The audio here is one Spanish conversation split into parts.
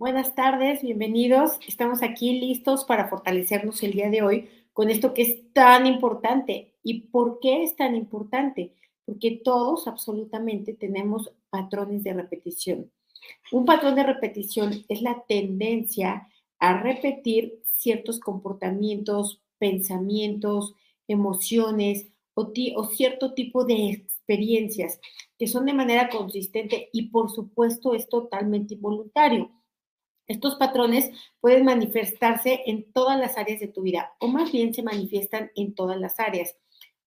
Buenas tardes, bienvenidos. Estamos aquí listos para fortalecernos el día de hoy con esto que es tan importante. ¿Y por qué es tan importante? Porque todos absolutamente tenemos patrones de repetición. Un patrón de repetición es la tendencia a repetir ciertos comportamientos, pensamientos, emociones o, o cierto tipo de experiencias que son de manera consistente y por supuesto es totalmente involuntario. Estos patrones pueden manifestarse en todas las áreas de tu vida o más bien se manifiestan en todas las áreas.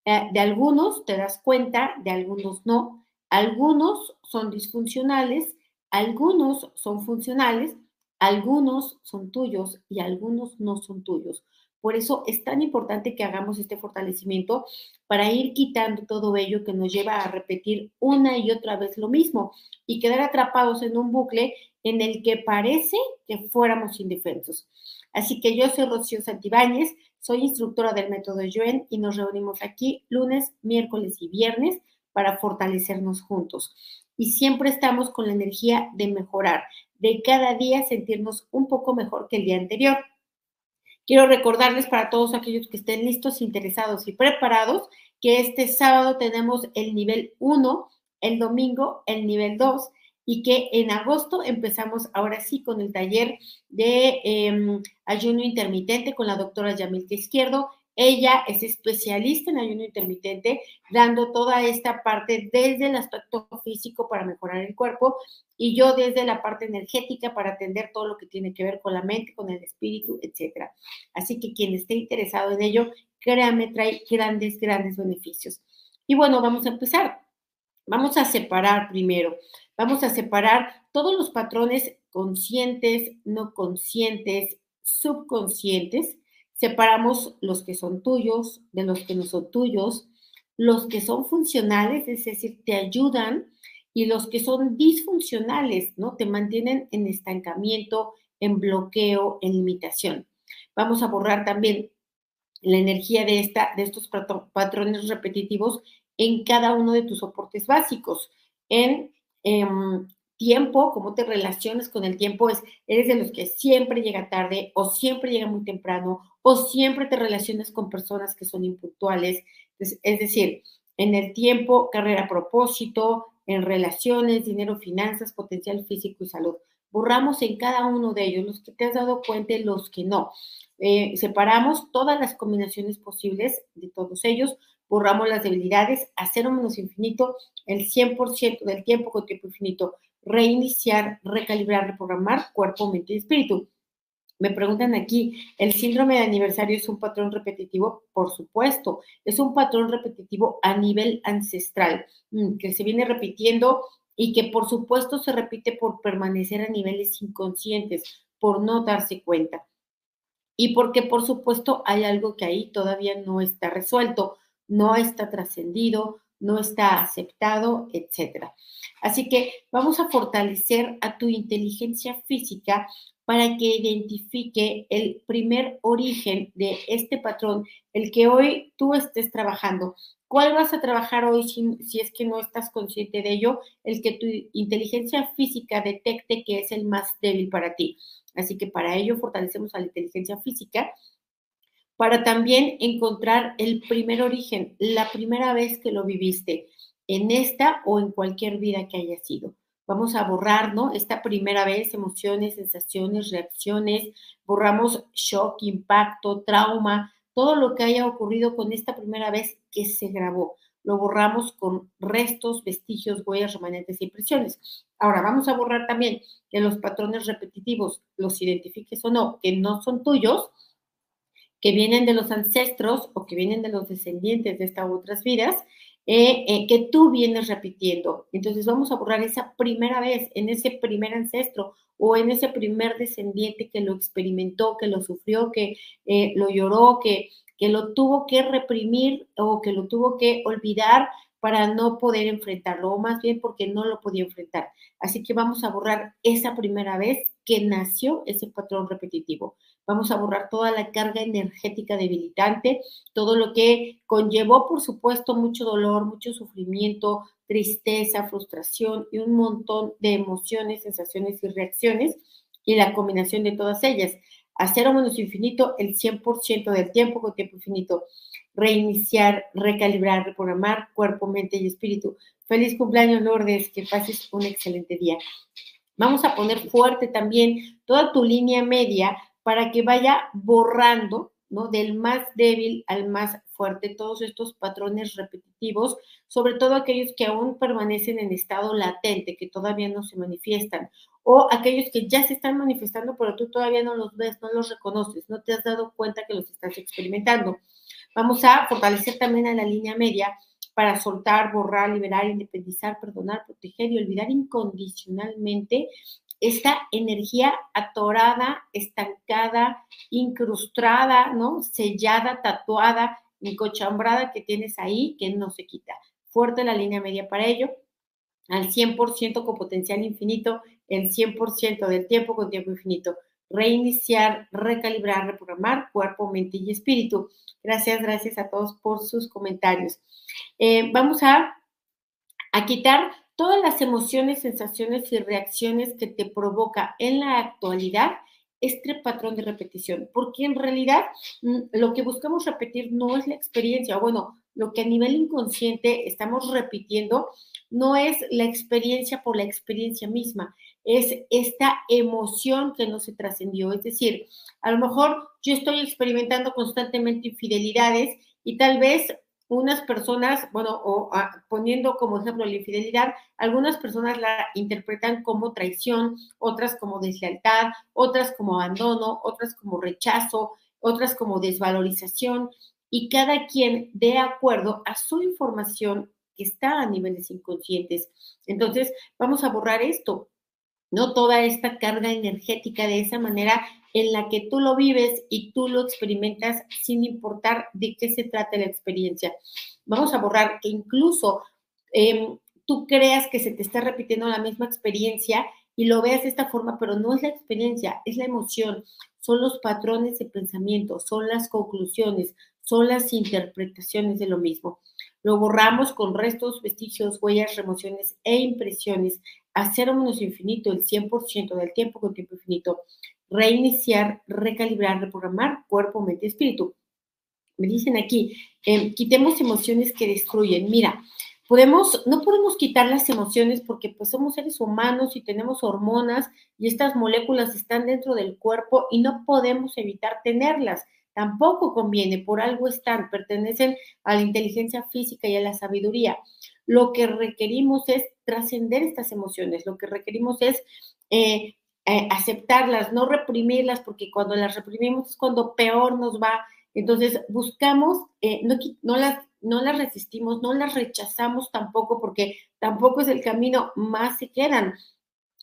Eh, de algunos te das cuenta, de algunos no. Algunos son disfuncionales, algunos son funcionales, algunos son tuyos y algunos no son tuyos. Por eso es tan importante que hagamos este fortalecimiento para ir quitando todo ello que nos lleva a repetir una y otra vez lo mismo y quedar atrapados en un bucle en el que parece que fuéramos indefensos. Así que yo soy Rocío Santibáñez, soy instructora del método Yuen y nos reunimos aquí lunes, miércoles y viernes para fortalecernos juntos. Y siempre estamos con la energía de mejorar, de cada día sentirnos un poco mejor que el día anterior. Quiero recordarles para todos aquellos que estén listos, interesados y preparados que este sábado tenemos el nivel 1, el domingo el nivel 2 y que en agosto empezamos ahora sí con el taller de em, ayuno intermitente con la doctora Yamilka Izquierdo ella es especialista en ayuno intermitente, dando toda esta parte desde el aspecto físico para mejorar el cuerpo y yo desde la parte energética para atender todo lo que tiene que ver con la mente, con el espíritu, etc. Así que quien esté interesado en ello, créame, trae grandes, grandes beneficios. Y bueno, vamos a empezar. Vamos a separar primero, vamos a separar todos los patrones conscientes, no conscientes, subconscientes Separamos los que son tuyos de los que no son tuyos, los que son funcionales, es decir, te ayudan, y los que son disfuncionales, ¿no? Te mantienen en estancamiento, en bloqueo, en limitación. Vamos a borrar también la energía de, esta, de estos patrones repetitivos en cada uno de tus soportes básicos, en em, tiempo, cómo te relacionas con el tiempo, es, eres de los que siempre llega tarde o siempre llega muy temprano o siempre te relacionas con personas que son impuntuales. Es, decir, en el tiempo, carrera, propósito, en relaciones, dinero, finanzas, potencial físico y salud. Borramos en cada uno de ellos los que te has dado cuenta y los que no. Eh, separamos todas las combinaciones posibles de todos ellos, borramos las debilidades a cero menos infinito, el 100% del tiempo con tiempo infinito reiniciar, recalibrar, reprogramar cuerpo, mente y espíritu. Me preguntan aquí, ¿el síndrome de aniversario es un patrón repetitivo? Por supuesto, es un patrón repetitivo a nivel ancestral, mm, que se viene repitiendo y que por supuesto se repite por permanecer a niveles inconscientes, por no darse cuenta. Y porque por supuesto hay algo que ahí todavía no está resuelto, no está trascendido, no está aceptado, etcétera. Así que vamos a fortalecer a tu inteligencia física para que identifique el primer origen de este patrón, el que hoy tú estés trabajando. ¿Cuál vas a trabajar hoy si, es que no estás consciente de ello? El que tu inteligencia física detecte que es el más débil para ti. Así que para ello fortalecemos a la inteligencia física para también encontrar el primer origen, la primera vez que lo viviste, en esta o en cualquier vida que haya sido. Vamos a borrar, ¿no? Esta primera vez, emociones, sensaciones, reacciones, borramos shock, impacto, trauma, todo lo que haya ocurrido con esta primera vez que se grabó. Lo borramos con restos, vestigios, huellas, remanentes e impresiones. Ahora, vamos a borrar también de los patrones repetitivos, los identifiques o no, que no son tuyos, que vienen de los ancestros o que vienen de los descendientes de estas otras vidas, eh, eh, que tú vienes repitiendo. Entonces vamos a borrar esa primera vez, en ese primer ancestro o en ese primer descendiente que lo experimentó, que lo sufrió, que eh, lo lloró, que, que lo tuvo que reprimir o que lo tuvo que olvidar para no poder enfrentarlo, o más bien porque no lo podía enfrentar. Así que vamos a borrar esa primera vez que nació ese patrón repetitivo. Vamos a borrar toda la carga energética debilitante, todo lo que conllevó, por supuesto, mucho dolor, mucho sufrimiento, tristeza, frustración y un montón de emociones, sensaciones y reacciones. y la combinación de todas ellas. A cero menos infinito, el 100% del tiempo con tiempo infinito. Reiniciar, recalibrar, reprogramar cuerpo, mente y espíritu. Feliz cumpleaños, Lourdes, que pases un excelente día. Vamos a poner fuerte también toda tu línea media para que vaya borrando, ¿no? Del más débil al más fuerte, todos estos patrones repetitivos, sobre todo aquellos que aún permanecen en estado latente, que todavía no se manifiestan, o aquellos que ya se están manifestando, pero tú todavía no los ves, no los reconoces, no te has dado cuenta que los estás experimentando. Vamos a fortalecer también a la línea media para soltar, borrar, liberar, independizar, perdonar, proteger y olvidar incondicionalmente esta energía atorada, estancada, incrustada, ¿no? Sellada, tatuada, encochambrada que tienes ahí, que no se quita. Fuerte la línea media para ello, al 100% con potencial infinito, el 100% del tiempo con tiempo infinito. Reiniciar, recalibrar, reprogramar cuerpo, mente y espíritu. Gracias, gracias a todos por sus comentarios. Eh, vamos a, a quitar todas las emociones, sensaciones y reacciones que te provoca en la actualidad este patrón de repetición, porque en realidad mm, lo que buscamos repetir no es la experiencia, o bueno, lo que a nivel inconsciente estamos repitiendo no es la experiencia por la experiencia misma, es esta emoción que no se trascendió. Es decir, a lo mejor yo estoy experimentando constantemente infidelidades y tal vez unas personas, bueno, ah, poniendo como ejemplo la infidelidad, algunas personas la interpretan como traición, otras como deslealtad, otras como abandono, otras como rechazo, otras como desvalorización, y cada quien de acuerdo a su información que está a niveles inconscientes. Entonces, vamos a borrar esto, ¿no? Toda esta carga energética de esa manera en la que tú lo vives y tú lo experimentas sin importar de qué se trata la experiencia. Vamos a borrar que incluso em, tú creas que se te está repitiendo la misma experiencia y lo veas de esta forma, pero no es la experiencia, es la emoción, son los patrones de pensamiento, son las conclusiones, son las interpretaciones de lo mismo. Lo borramos con restos, vestigios, huellas, remociones e impresiones a cero menos infinito, el 100% del tiempo con tiempo infinito reiniciar, recalibrar, reprogramar cuerpo, mente, espíritu. Me dicen aquí, eh, quitemos emociones que destruyen. Mira, podemos, no podemos quitar las emociones porque pues somos seres humanos y tenemos hormonas y estas moléculas están dentro del cuerpo y no podemos evitar tenerlas. Tampoco conviene, por algo están, pertenecen a la inteligencia física y a la sabiduría. Lo que requerimos es trascender estas emociones, lo que requerimos es eh, eh, aceptarlas, no reprimirlas, porque cuando las reprimimos es cuando peor nos va. Entonces, buscamos, eh, no, no, las, no las resistimos, no las rechazamos tampoco, porque tampoco es el camino, más se quedan.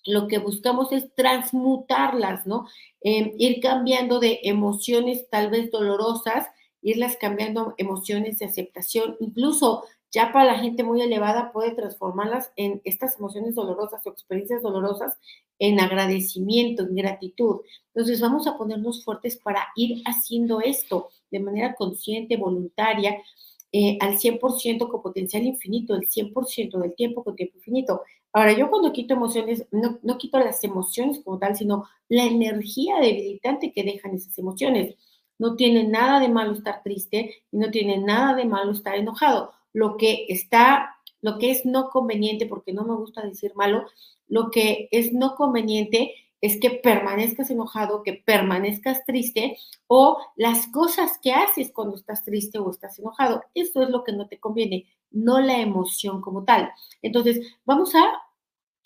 Lo que buscamos es transmutarlas, ¿no? Em, ir cambiando de emociones tal vez dolorosas, irlas cambiando emociones de aceptación, incluso ya para la gente muy elevada puede transformarlas en estas emociones dolorosas o experiencias dolorosas en agradecimiento, en gratitud. Entonces vamos a ponernos fuertes para ir haciendo esto de manera consciente, voluntaria, eh, al 100% con potencial infinito, el 100% del tiempo con tiempo infinito. Ahora, yo cuando quito emociones, no, no quito las emociones como tal, sino la energía debilitante que dejan esas emociones. No tiene nada de malo estar triste y no tiene nada de malo estar enojado. Lo que está, lo que es no conveniente, porque no me gusta decir malo, lo que es no conveniente es que permanezcas enojado, que permanezcas triste o las cosas que haces cuando estás triste o estás enojado. Esto es lo que no te conviene, no la emoción como tal. Entonces, vamos a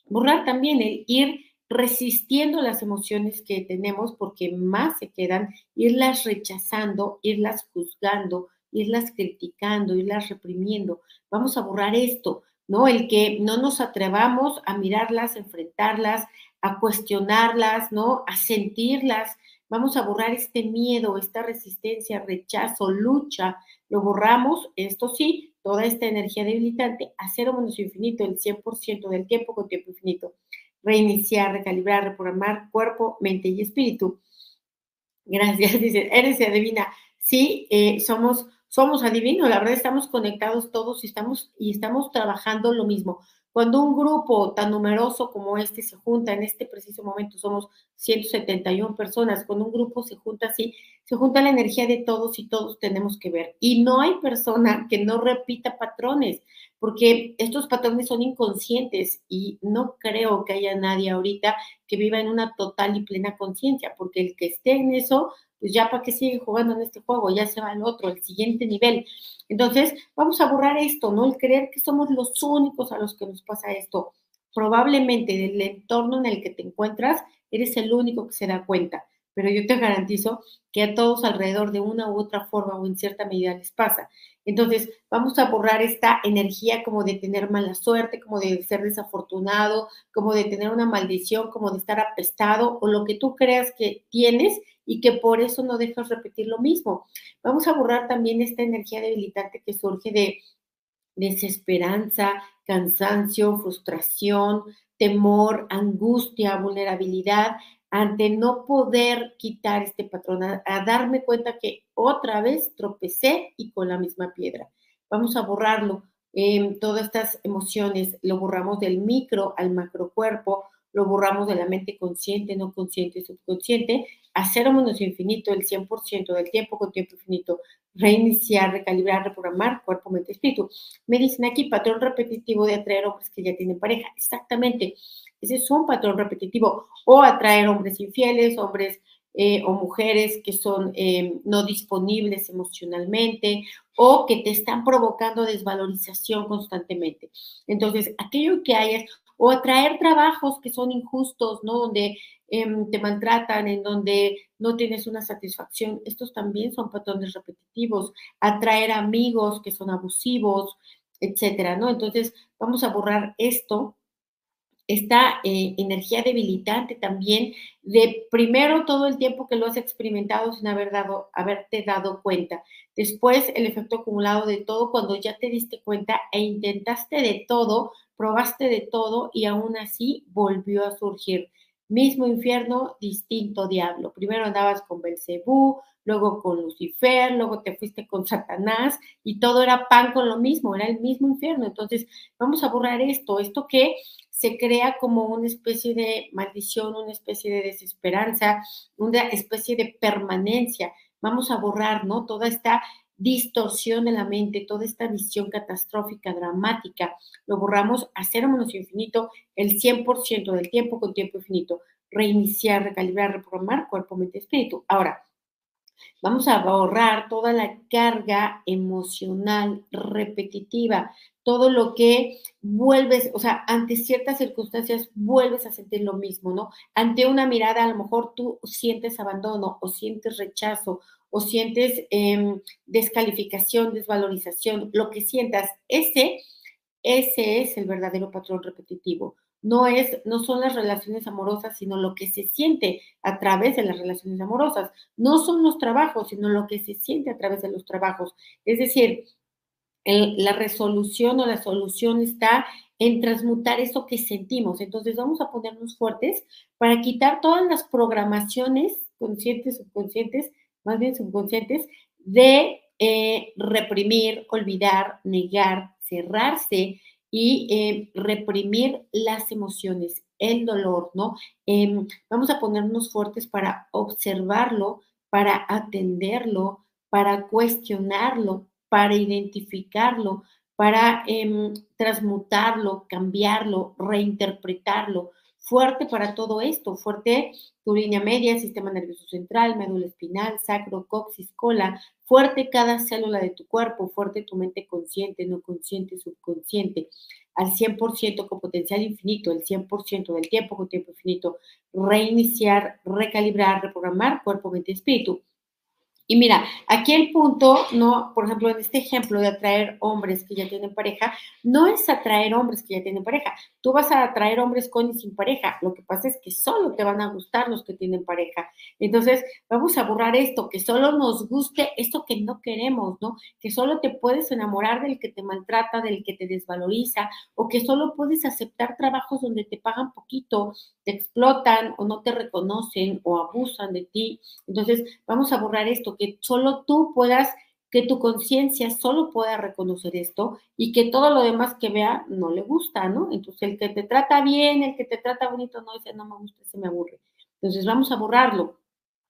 borrar también el ir resistiendo las emociones que tenemos porque más se quedan, irlas rechazando, irlas juzgando, irlas criticando, irlas reprimiendo. Vamos a borrar esto. ¿no? El que no nos atrevamos a mirarlas, enfrentarlas, a cuestionarlas, ¿no? A sentirlas. Vamos a borrar este miedo, esta resistencia, rechazo, lucha. Lo borramos, esto sí, toda esta energía debilitante a cero menos infinito, el 100% del tiempo con tiempo infinito. Reiniciar, recalibrar, reprogramar cuerpo, mente y espíritu. Gracias, dice, eres adivina. Sí, eh, somos somos adivinos, la verdad estamos conectados todos y estamos, y estamos trabajando lo mismo. Cuando un grupo tan numeroso como este se junta, en este preciso momento somos 171 personas, cuando un grupo se junta así, se junta la energía de todos y todos tenemos que ver. Y no hay persona que no repita patrones, porque estos patrones son inconscientes y no creo que haya nadie ahorita que viva en una total y plena conciencia, porque el que esté en eso pues ya para qué sigue jugando en este juego, ya se va al otro, al siguiente nivel. Entonces, vamos a borrar esto, ¿no? El creer que somos los únicos a los que nos pasa esto. Probablemente del entorno en el que te encuentras, eres el único que se da cuenta, pero yo te garantizo que a todos alrededor de una u otra forma o en cierta medida les pasa. Entonces, vamos a borrar esta energía como de tener mala suerte, como de ser desafortunado, como de tener una maldición, como de estar apestado o lo que tú creas que tienes y que por eso no dejas repetir lo mismo. Vamos a borrar también esta energía debilitante que surge de desesperanza, cansancio, frustración, temor, angustia, vulnerabilidad ante no poder quitar este patrón, a, darme cuenta que otra vez tropecé y con la misma piedra. Vamos a borrarlo. Eh, todas estas emociones lo borramos del micro al macro cuerpo, lo borramos de la mente consciente, no consciente, subconsciente, a menos infinito, el 100% del tiempo con tiempo infinito, reiniciar, recalibrar, reprogramar cuerpo, mente, espíritu. Me dicen aquí patrón repetitivo de atraer hombres que ya tienen pareja. Exactamente, ese es un patrón repetitivo. O atraer hombres infieles, hombres eh, o mujeres que son eh, no disponibles emocionalmente o que te están provocando desvalorización constantemente. Entonces, aquello que hayas o atraer trabajos que son injustos, ¿no? Donde em, te maltratan, en donde no tienes una satisfacción. Estos también son patrones repetitivos. Atraer amigos que son abusivos, etcétera, ¿no? Entonces, vamos a borrar esto esta eh, energía debilitante también de primero todo el tiempo que lo has experimentado sin haber dado, haberte dado cuenta. Después el efecto acumulado de todo cuando ya te diste cuenta e intentaste de todo, probaste de todo y aún así volvió a surgir. Mismo infierno, distinto diablo. Primero andabas con Belcebú, luego con Lucifer, luego te fuiste con Satanás y todo era pan con lo mismo, era el mismo infierno. Entonces, vamos a borrar esto, esto que se crea como una especie de maldición, una especie de desesperanza, una especie de permanencia. Vamos a borrar, ¿no? Toda esta distorsión de la mente, toda esta visión catastrófica, dramática, lo borramos a cero menos infinito el 100% del tiempo con tiempo infinito. Reiniciar, recalibrar, reprogramar cuerpo, mente, espíritu. Ahora, vamos a borrar toda la carga emocional repetitiva, todo lo que vuelves, o sea, ante ciertas circunstancias vuelves a sentir lo mismo, ¿no? Ante una mirada a lo mejor tú sientes abandono o sientes rechazo o sientes em, descalificación, desvalorización, lo que sientas, ese, ese es el verdadero patrón repetitivo. No, es, no son las relaciones amorosas, sino lo que se siente a través de las relaciones amorosas. No son los trabajos, sino lo que se siente a través de los trabajos. Es decir, la resolución o la solución está en transmutar eso que sentimos. Entonces vamos a ponernos fuertes para quitar todas las programaciones conscientes, subconscientes, más bien subconscientes, de eh, reprimir, olvidar, negar, cerrarse y eh, reprimir las emociones, el dolor, ¿no? Em, vamos a ponernos fuertes para observarlo, para atenderlo, para cuestionarlo, para identificarlo, para em, transmutarlo, cambiarlo, reinterpretarlo. Fuerte para todo esto, fuerte tu línea media, sistema nervioso central, médula espinal, sacro, coxis, cola, fuerte cada célula de tu cuerpo, fuerte tu mente consciente, no consciente, subconsciente, al 100% con potencial infinito, el 100% del tiempo con tiempo infinito, reiniciar, recalibrar, reprogramar cuerpo, mente, espíritu y mira, aquí el punto, no, por ejemplo, en este ejemplo de atraer hombres que ya tienen pareja, no es atraer hombres que ya tienen pareja. Tú vas a atraer hombres con y sin pareja. Lo que pasa es que solo te van a gustar los que tienen pareja. Entonces, vamos a borrar esto, que solo nos guste esto que no queremos, ¿no? Que solo te puedes enamorar del que te maltrata, del que te desvaloriza, o que solo puedes aceptar trabajos donde te pagan poquito, te explotan o no te reconocen o abusan de ti. Entonces, vamos a borrar esto que solo tú puedas que tu conciencia solo pueda reconocer esto y que todo lo demás que vea no le gusta, ¿no? Entonces, el que te trata bien, el que te trata bonito, no, dice, no me gusta, se me aburre. Entonces, vamos a borrarlo,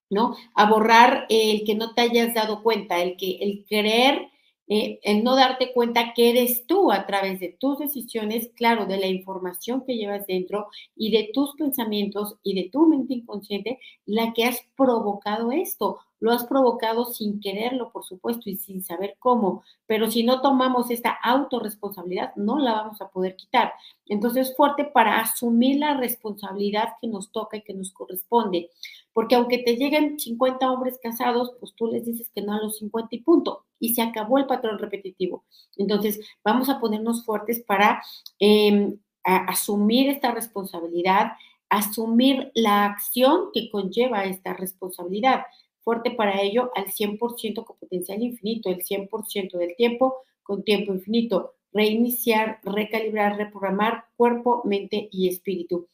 ¿no? A borrar el que no te hayas dado cuenta, el que, el creer eh, el no darte cuenta que eres tú a través de tus decisiones, claro, de la información que llevas dentro y de tus pensamientos y de tu mente inconsciente, la que has provocado esto. Lo has provocado sin quererlo, por supuesto, y sin saber cómo, pero si no tomamos esta autorresponsabilidad, no la vamos a poder quitar. Entonces, fuerte para asumir la responsabilidad que nos toca y que nos corresponde. Porque aunque te lleguen 50 hombres casados, pues tú les dices que no a los 50 y punto. Y se acabó el patrón repetitivo. Entonces, vamos a ponernos fuertes para em, asumir esta responsabilidad, asumir la acción que conlleva esta responsabilidad fuerte para ello al 100% con potencial infinito, el 100% del tiempo con tiempo infinito, reiniciar, recalibrar, reprogramar cuerpo, mente y espíritu.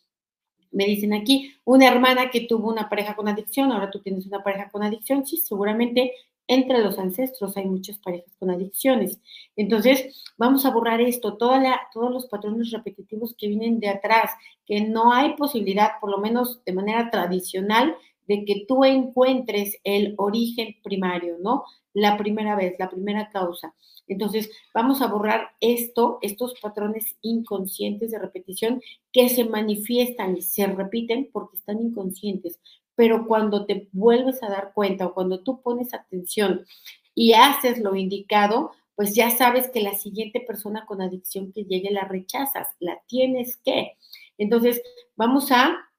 Me dicen aquí, una hermana que tuvo una pareja con adicción, ahora tú tienes una pareja con adicción, sí, seguramente entre los ancestros hay muchas parejas con adicciones. Entonces, vamos a borrar esto, toda la, todos los patrones repetitivos que vienen de atrás, que no hay posibilidad, por lo menos de manera tradicional, de que tú encuentres el origen primario, ¿no? La primera vez, la primera causa. Entonces, vamos a borrar esto, estos patrones inconscientes de repetición que se manifiestan y se repiten porque están inconscientes. Pero cuando te vuelves a dar cuenta o cuando tú pones atención y haces lo indicado, pues ya sabes que la siguiente persona con adicción que llegue la rechazas, la tienes que. Entonces, vamos a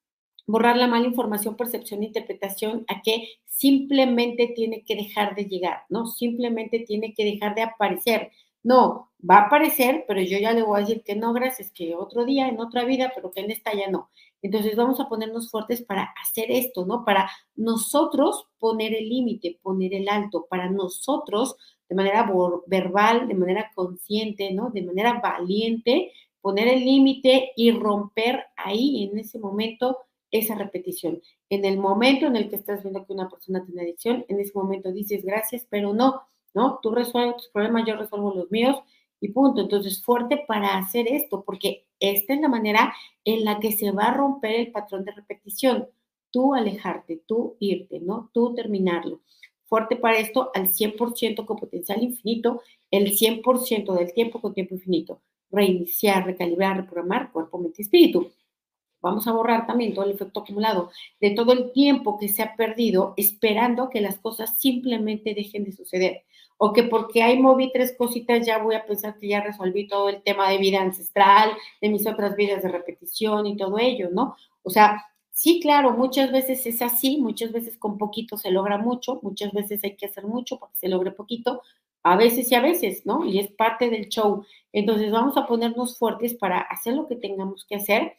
borrar la mala información, percepción e interpretación a que simplemente tiene que dejar de llegar, ¿no? Simplemente tiene que dejar de aparecer. No, va a aparecer, pero yo ya le voy a decir que no, gracias, que otro día, en otra vida, pero que en esta ya no. Entonces vamos a ponernos fuertes para hacer esto, ¿no? Para nosotros poner el límite, poner el alto, para nosotros de manera verbal, de manera consciente, ¿no? De manera valiente, poner el límite y romper ahí, en ese momento, esa repetición. En el momento en el que estás viendo que una persona tiene adicción, en ese momento dices gracias, pero no, ¿no? Tú resuelves tus problemas, yo resuelvo los míos y punto. Entonces, fuerte para hacer esto, porque esta es la manera en la que se va a romper el patrón de repetición. Tú alejarte, tú irte, ¿no? Tú terminarlo. Fuerte para esto al 100% con potencial infinito, el 100% del tiempo con tiempo infinito. Reiniciar, recalibrar, reprogramar cuerpo, mente y espíritu. Vamos a borrar también todo el efecto acumulado de todo el tiempo que se ha perdido esperando que las cosas simplemente dejen de suceder. O que porque hay moví tres cositas ya voy a pensar que ya resolví todo el tema de vida ancestral, de mis otras vidas de repetición y todo ello, ¿no? O sea, sí, claro, muchas veces es así, muchas veces con poquito se logra mucho, muchas veces hay que hacer mucho para que se logre poquito, a veces y a veces, ¿no? Y es parte del show. Entonces vamos a ponernos fuertes para hacer lo que tengamos que hacer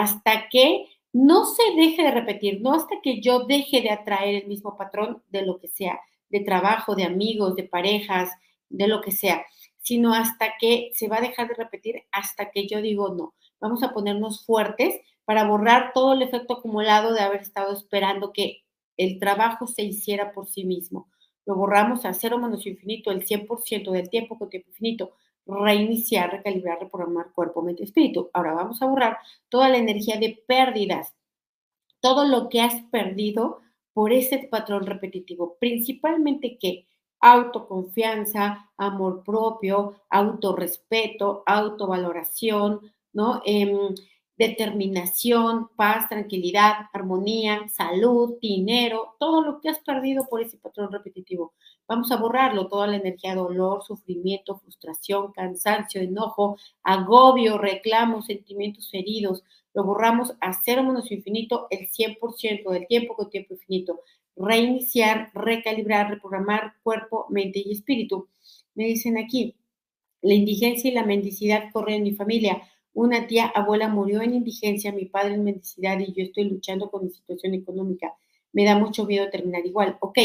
hasta que no se deje de repetir, no hasta que yo deje de atraer el mismo patrón de lo que sea, de trabajo, de amigos, de parejas, de lo que sea, sino hasta que se va a dejar de repetir, hasta que yo digo no. Vamos a ponernos fuertes para borrar todo el efecto acumulado de haber estado esperando que el trabajo se hiciera por sí mismo. Lo borramos a cero menos infinito, el 100% del tiempo con tiempo infinito reiniciar, recalibrar, reprogramar cuerpo, mente, espíritu. Ahora vamos a borrar toda la energía de pérdidas, todo lo que has perdido por ese patrón repetitivo, principalmente que autoconfianza, amor propio, autorrespeto, autovaloración, ¿no? Em, determinación, paz, tranquilidad, armonía, salud, dinero, todo lo que has perdido por ese patrón repetitivo. Vamos a borrarlo, toda la energía, dolor, sufrimiento, frustración, cansancio, enojo, agobio, reclamos, sentimientos heridos. Lo borramos a cero menos infinito el 100% del tiempo con tiempo infinito. Reiniciar, recalibrar, reprogramar cuerpo, mente y espíritu. Me dicen aquí, la indigencia y la mendicidad corren en mi familia una tía abuela murió en indigencia, mi padre en mendicidad y yo estoy luchando con mi situación económica. Me da mucho miedo terminar igual. Ok,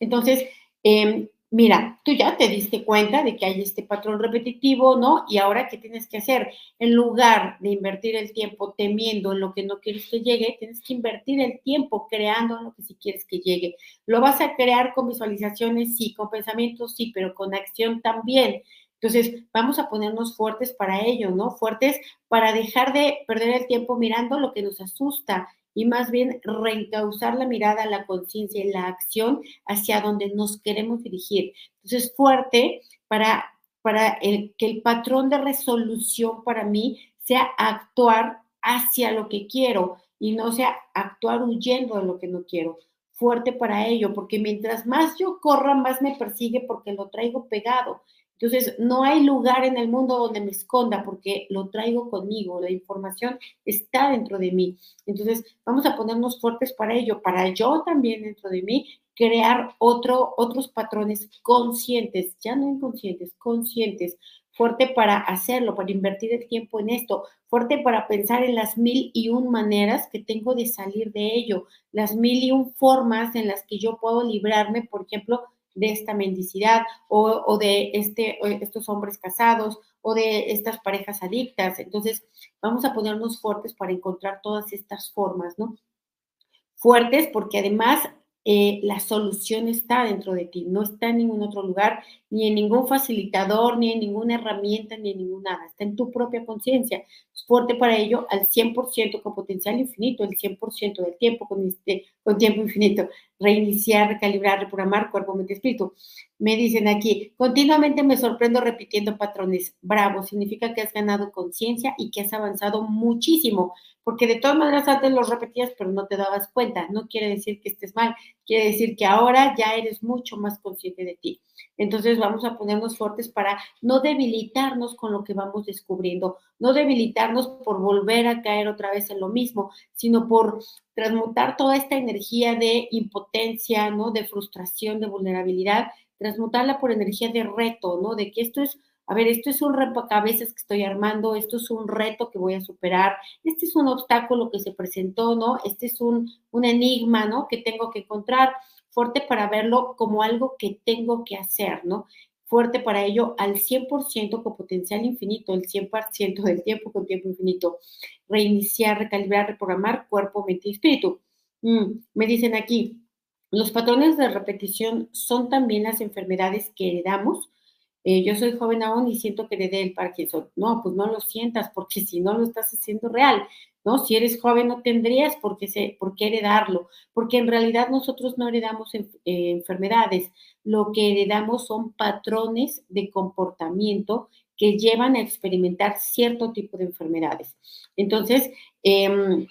entonces, em, mira, tú ya te diste cuenta de que hay este patrón repetitivo, ¿no? Y ahora, ¿qué tienes que hacer? En lugar de invertir el tiempo temiendo en lo que no quieres que llegue, tienes que invertir el tiempo creando lo que sí quieres que llegue. Lo vas a crear con visualizaciones, sí, con pensamientos, sí, pero con acción también. Entonces, vamos a ponernos fuertes para ello, ¿no? Fuertes para dejar de perder el tiempo mirando lo que nos asusta y más bien reencauzar la mirada, la conciencia y la acción hacia donde nos queremos dirigir. Entonces, fuerte para, para que el patrón de resolución para mí sea actuar hacia lo que quiero y no sea actuar huyendo de lo que no quiero. Fuerte para ello, porque mientras más yo corra, más me persigue porque lo traigo pegado. Entonces, no hay lugar en el mundo donde me esconda porque lo traigo conmigo, la información está dentro de mí. Entonces, vamos a ponernos fuertes para ello, para yo también dentro de mí crear otro, otros patrones conscientes, ya no inconscientes, conscientes, fuerte para hacerlo, para invertir el tiempo en esto, fuerte para pensar en las mil y un maneras que tengo de salir de ello, las mil y un formas en las que yo puedo librarme, por ejemplo, de esta mendicidad o, de este, estos hombres casados o de estas parejas adictas. Entonces, vamos a ponernos fuertes para encontrar todas estas formas, ¿no? Fuertes porque además eh, la solución está dentro de ti, no está en ningún otro lugar, ni en ningún facilitador, ni en ninguna herramienta, ni en ninguna nada, está en tu propia conciencia. Es fuerte para ello al 100% con potencial infinito, el 100% del tiempo con, este, con tiempo infinito. Reiniciar, recalibrar, reprogramar cuerpo, mente, espíritu. Me dicen aquí, continuamente me sorprendo repitiendo patrones. Bravo, significa que has ganado conciencia y que has avanzado muchísimo porque de todas maneras antes los repetías, pero no te dabas cuenta. No quiere decir que estés mal, quiere decir que ahora ya eres mucho más consciente de ti. Entonces vamos a ponernos fuertes para no debilitarnos con lo que vamos descubriendo, no debilitarnos por volver a caer otra vez en lo mismo, sino por transmutar toda esta energía de impotencia, ¿no? De frustración, de vulnerabilidad, transmutarla por energía de reto, ¿no? De que esto es a ver, esto es un cabezas que estoy armando, esto es un reto que voy a superar, este es un obstáculo que se presentó, ¿no? Este es un, un enigma, ¿no? Que tengo que encontrar, fuerte para verlo como algo que tengo que hacer, ¿no? Fuerte para ello al 100% con potencial infinito, el 100% del tiempo con tiempo infinito. Reiniciar, recalibrar, reprogramar cuerpo, mente y espíritu. Mm, me dicen aquí, los patrones de repetición son también las enfermedades que heredamos eh, yo soy joven aún y siento que heredé el Parkinson. No, pues no lo sientas, porque si no lo estás haciendo real, ¿no? Si eres joven no tendrías por qué, qué heredarlo, porque en realidad nosotros no heredamos eh, enfermedades, lo que heredamos son patrones de comportamiento que llevan a experimentar cierto tipo de enfermedades. Entonces, em,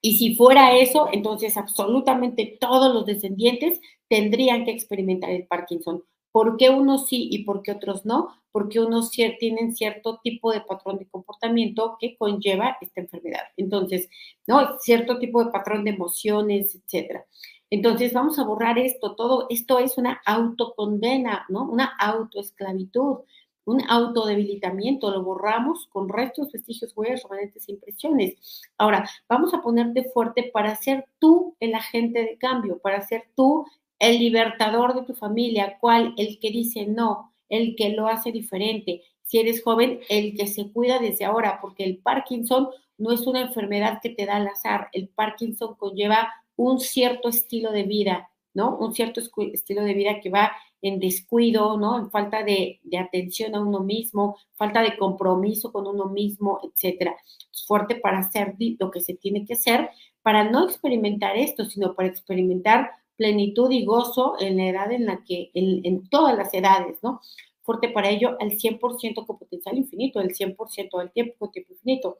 y si fuera eso, entonces absolutamente todos los descendientes tendrían que experimentar el Parkinson. ¿Por qué unos sí y por qué otros no? Porque unos tienen cierto tipo de patrón de comportamiento que conlleva esta enfermedad. Entonces, ¿no? Cierto tipo de patrón de emociones, etcétera. Entonces, vamos a borrar esto. Todo esto es una autocondena, ¿no? Una autoesclavitud, un autodebilitamiento. Lo borramos con restos, vestigios, huellas, remanentes e impresiones. Ahora, vamos a ponerte fuerte para ser tú el agente de cambio, para ser tú el libertador de tu familia, ¿cuál? El que dice no, el que lo hace diferente. Si eres joven, el que se cuida desde ahora, porque el Parkinson no es una enfermedad que te da al azar. El Parkinson conlleva un cierto estilo de vida, ¿no? Un cierto estilo de vida que va en descuido, ¿no? En falta de, atención a uno mismo, falta de compromiso con uno mismo, etcétera. Es fuerte para hacer lo que se tiene que hacer, para no experimentar esto, sino para experimentar plenitud y gozo en la edad en la que, en, todas las edades, ¿no? Fuerte para ello al 100% con potencial infinito, el 100% del tiempo con tiempo infinito.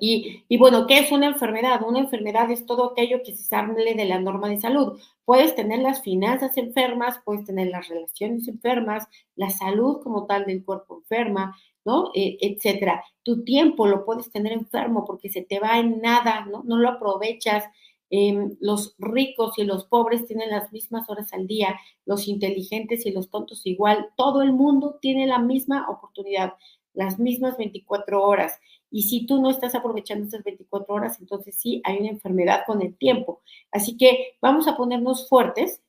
Y, y, bueno, ¿qué es una enfermedad? Una enfermedad es todo aquello que se sale de la norma de salud. Puedes tener las finanzas enfermas, puedes tener las relaciones enfermas, la salud como tal del cuerpo enferma, ¿no? E, etcétera. Tu tiempo lo puedes tener enfermo porque se te va en nada, ¿no? No lo aprovechas, Em, los ricos y los pobres tienen las mismas horas al día, los inteligentes y los tontos igual, todo el mundo tiene la misma oportunidad, las mismas 24 horas. Y si tú no estás aprovechando esas 24 horas, entonces sí hay una enfermedad con el tiempo. Así que vamos a ponernos fuertes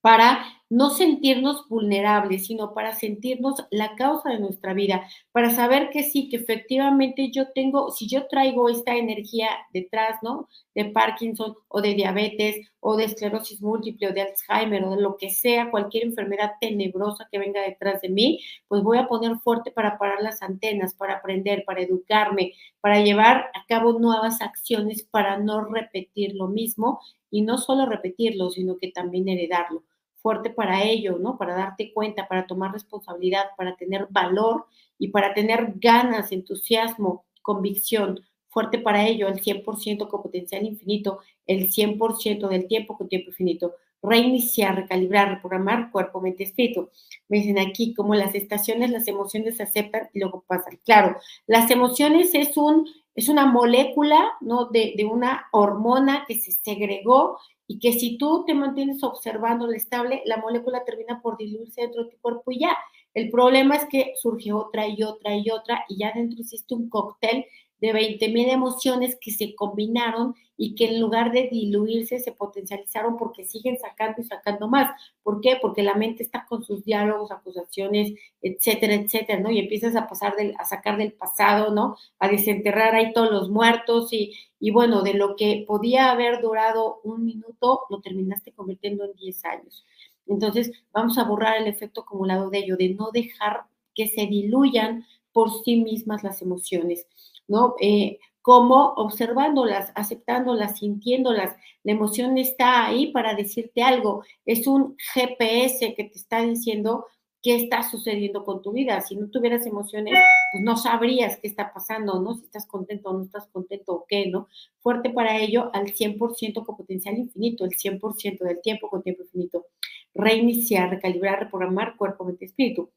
para no sentirnos vulnerables, sino para sentirnos la causa de nuestra vida, para saber que sí, que efectivamente yo tengo, si yo traigo esta energía detrás, ¿no? De Parkinson o de diabetes o de esclerosis múltiple o de Alzheimer o de lo que sea, cualquier enfermedad tenebrosa que venga detrás de mí, pues voy a poner fuerte para parar las antenas, para aprender, para educarme, para llevar a cabo nuevas acciones para no repetir lo mismo y no solo repetirlo, sino que también heredarlo fuerte para ello, ¿no? Para darte cuenta, para tomar responsabilidad, para tener valor y para tener ganas, entusiasmo, convicción, fuerte para ello, el 100% con potencial infinito, el 100% del tiempo con tiempo infinito. Reiniciar, recalibrar, reprogramar cuerpo, mente, espíritu. Me dicen aquí como las estaciones, las emociones se aceptan y luego pasan. Claro, las emociones es un es una molécula, ¿no? De, de una hormona que se segregó y que si tú te mantienes observando estable, la molécula termina por diluirse dentro de tu cuerpo y ya. El problema es que surge otra y otra y otra y ya dentro hiciste un cóctel de 20 mil emociones que se combinaron y que en lugar de diluirse se potencializaron porque siguen sacando y sacando más. ¿Por qué? Porque la mente está con sus diálogos, acusaciones, etcétera, etcétera, ¿no? Y empiezas a pasar del, a sacar del pasado, ¿no? A desenterrar ahí todos los muertos y, y bueno, de lo que podía haber durado un minuto, lo terminaste convirtiendo en 10 años. Entonces, vamos a borrar el efecto acumulado de ello, de no dejar que se diluyan por sí mismas las emociones. ¿No? Eh, como observándolas, aceptándolas, sintiéndolas. La emoción está ahí para decirte algo. Es un GPS que te está diciendo qué está sucediendo con tu vida. Si no tuvieras emociones, pues no sabrías qué está pasando, ¿no? Si estás contento o no estás contento o qué, ¿no? Fuerte para ello al 100% con potencial infinito, el 100% del tiempo con tiempo infinito. Reiniciar, recalibrar, reprogramar cuerpo, mente, espíritu.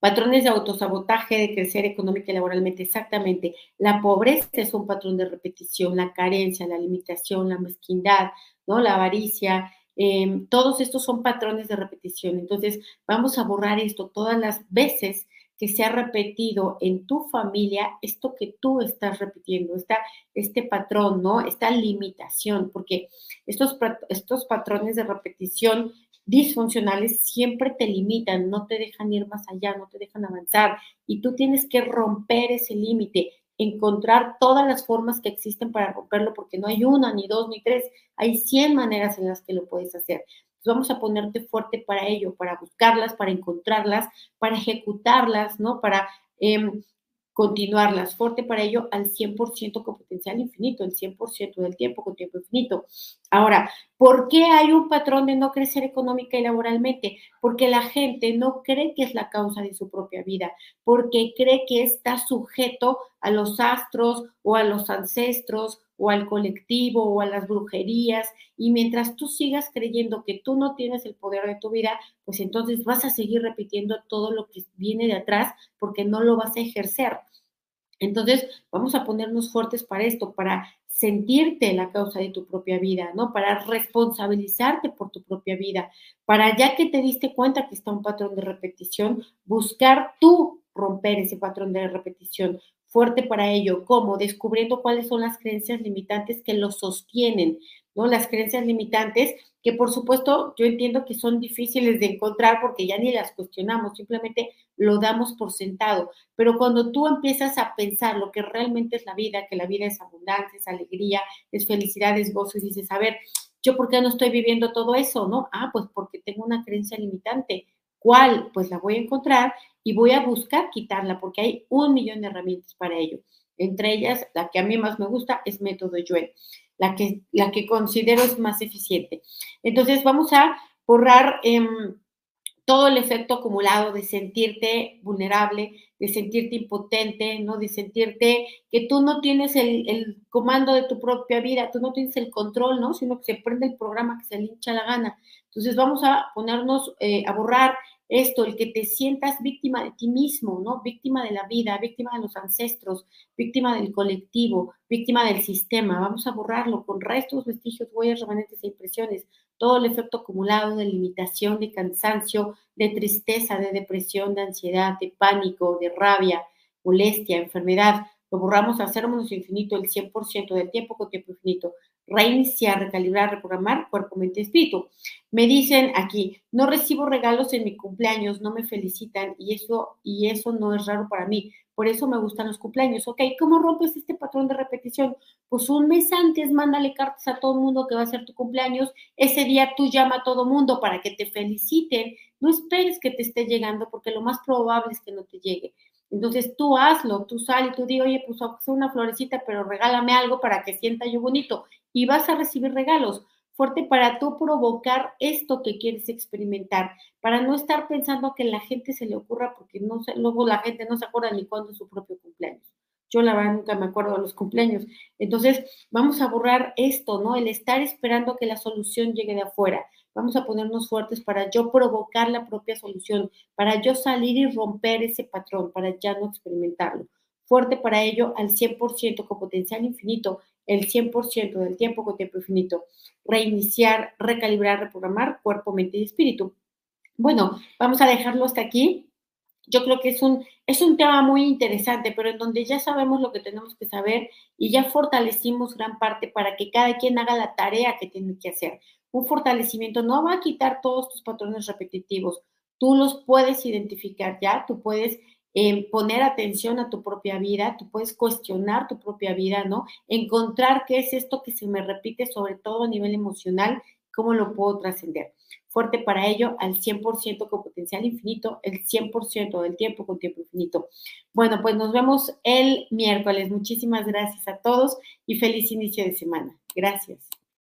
Patrones de autosabotaje, de crecer económica y laboralmente, exactamente. La pobreza es un patrón de repetición, la carencia, la limitación, la mezquindad, ¿no? La avaricia, em, todos estos son patrones de repetición. Entonces, vamos a borrar esto todas las veces que se ha repetido en tu familia esto que tú estás repitiendo, esta, este patrón, ¿no? Esta limitación, porque estos, estos patrones de repetición disfuncionales siempre te limitan, no te dejan ir más allá, no te dejan avanzar y tú tienes que romper ese límite, encontrar todas las formas que existen para romperlo, porque no hay una, ni dos, ni tres, hay 100 maneras en las que lo puedes hacer. Entonces vamos a ponerte fuerte para ello, para buscarlas, para encontrarlas, para ejecutarlas, ¿no? Para em, continuarlas. Fuerte para ello al 100% con potencial infinito, el 100% del tiempo con tiempo infinito. Ahora, ¿por qué hay un patrón de no crecer económica y laboralmente? Porque la gente no cree que es la causa de su propia vida, porque cree que está sujeto a los astros o a los ancestros o al colectivo o a las brujerías. Y mientras tú sigas creyendo que tú no tienes el poder de tu vida, pues entonces vas a seguir repitiendo todo lo que viene de atrás porque no lo vas a ejercer. Entonces, vamos a ponernos fuertes para esto, para sentirte la causa de tu propia vida, ¿no? Para responsabilizarte por tu propia vida, para ya que te diste cuenta que está un patrón de repetición, buscar tú romper ese patrón de repetición, fuerte para ello, como descubriendo cuáles son las creencias limitantes que lo sostienen, ¿no? Las creencias limitantes que por supuesto yo entiendo que son difíciles de encontrar porque ya ni las cuestionamos, simplemente lo damos por sentado. Pero cuando tú empiezas a pensar lo que realmente es la vida, que la vida es abundancia, es alegría, es felicidad, es gozo, y dices, a ver, ¿yo por qué no estoy viviendo todo eso? ¿No? Ah, pues porque tengo una creencia limitante. ¿Cuál? Pues la voy a encontrar y voy a buscar quitarla porque hay un millón de herramientas para ello. Entre ellas, la que a mí más me gusta es método Joel la que, la que considero es más eficiente. Entonces vamos a borrar em, todo el efecto acumulado de sentirte vulnerable, de sentirte impotente, ¿no? De sentirte que tú no tienes el, comando de tu propia vida, tú no tienes el control, ¿no? Sino que se prende el programa que se le hincha la gana. Entonces vamos a ponernos eh, a borrar esto, el que te sientas víctima de ti mismo, ¿no? Víctima de la vida, víctima de los ancestros, víctima del colectivo, víctima del sistema. Vamos a borrarlo con restos, vestigios, huellas, remanentes e impresiones. Todo el efecto acumulado de limitación, de cansancio, de tristeza, de depresión, de ansiedad, de pánico, de rabia, molestia, enfermedad. Lo borramos menos infinito el 100% del tiempo con tiempo infinito reiniciar, recalibrar, reprogramar cuerpo, mente, espíritu. Me dicen aquí, no recibo regalos en mi cumpleaños, no me felicitan y eso, y eso no es raro para mí. Por eso me gustan los cumpleaños. Ok, ¿cómo rompes este patrón de repetición? Pues un mes antes mándale cartas a todo el mundo que va a ser tu cumpleaños. Ese día tú llama a todo mundo para que te feliciten. No esperes que te esté llegando porque lo más probable es que no te llegue. Entonces tú hazlo, tú sal y tú di, oye, pues sea una florecita, pero regálame algo para que sienta yo bonito y vas a recibir regalos. Fuerte para tú provocar esto que quieres experimentar, para no estar pensando que la gente se le ocurra, porque no luego la gente no se acuerda ni cuándo es su propio cumpleaños. Yo la verdad nunca me acuerdo de los cumpleaños. Entonces, vamos a borrar esto, ¿no? El estar esperando que la solución llegue de afuera. Vamos a ponernos fuertes para yo provocar la propia solución, para yo salir y romper ese patrón, para ya no experimentarlo. Fuerte para ello al 100% con potencial infinito el 100% del tiempo con tiempo infinito. Reiniciar, recalibrar, reprogramar cuerpo, mente y espíritu. Bueno, vamos a dejarlo hasta aquí. Yo creo que es un, es un tema muy interesante, pero en donde ya sabemos lo que tenemos que saber y ya fortalecimos gran parte para que cada quien haga la tarea que tiene que hacer. Un fortalecimiento no va a quitar todos tus patrones repetitivos. Tú los puedes identificar ya, tú puedes poner atención a tu propia vida, tú puedes cuestionar tu propia vida, ¿no? Encontrar qué es esto que se me repite, sobre todo a nivel emocional, cómo lo puedo trascender. Fuerte para ello, al 100% con potencial infinito, el 100% del tiempo con tiempo infinito. Bueno, pues nos vemos el miércoles. Muchísimas gracias a todos y feliz inicio de semana. Gracias.